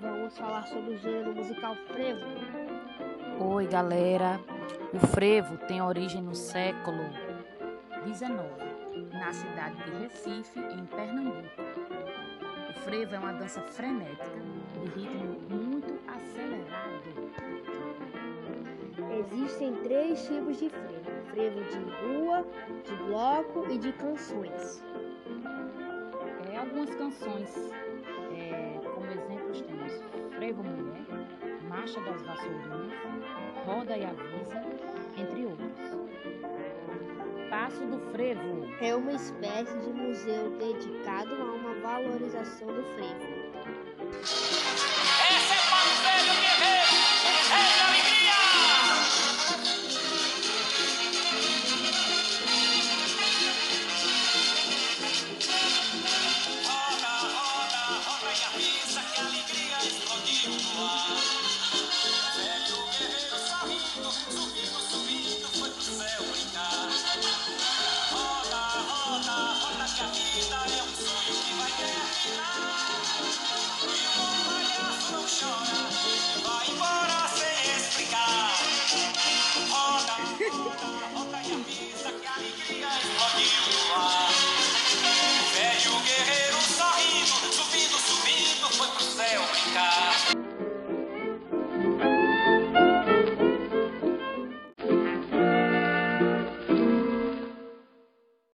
vamos falar sobre o gênero musical frevo. Oi, galera. O frevo tem origem no século XIX, na cidade de Recife, em Pernambuco. O frevo é uma dança frenética, de ritmo muito acelerado. Existem três tipos de frevo: frevo de rua, de bloco e de canções. É, algumas canções, Marcha das Vassourinhas, Roda e Avisa, entre outros. Passo do Frevo. É uma espécie de museu dedicado a uma valorização do frevo.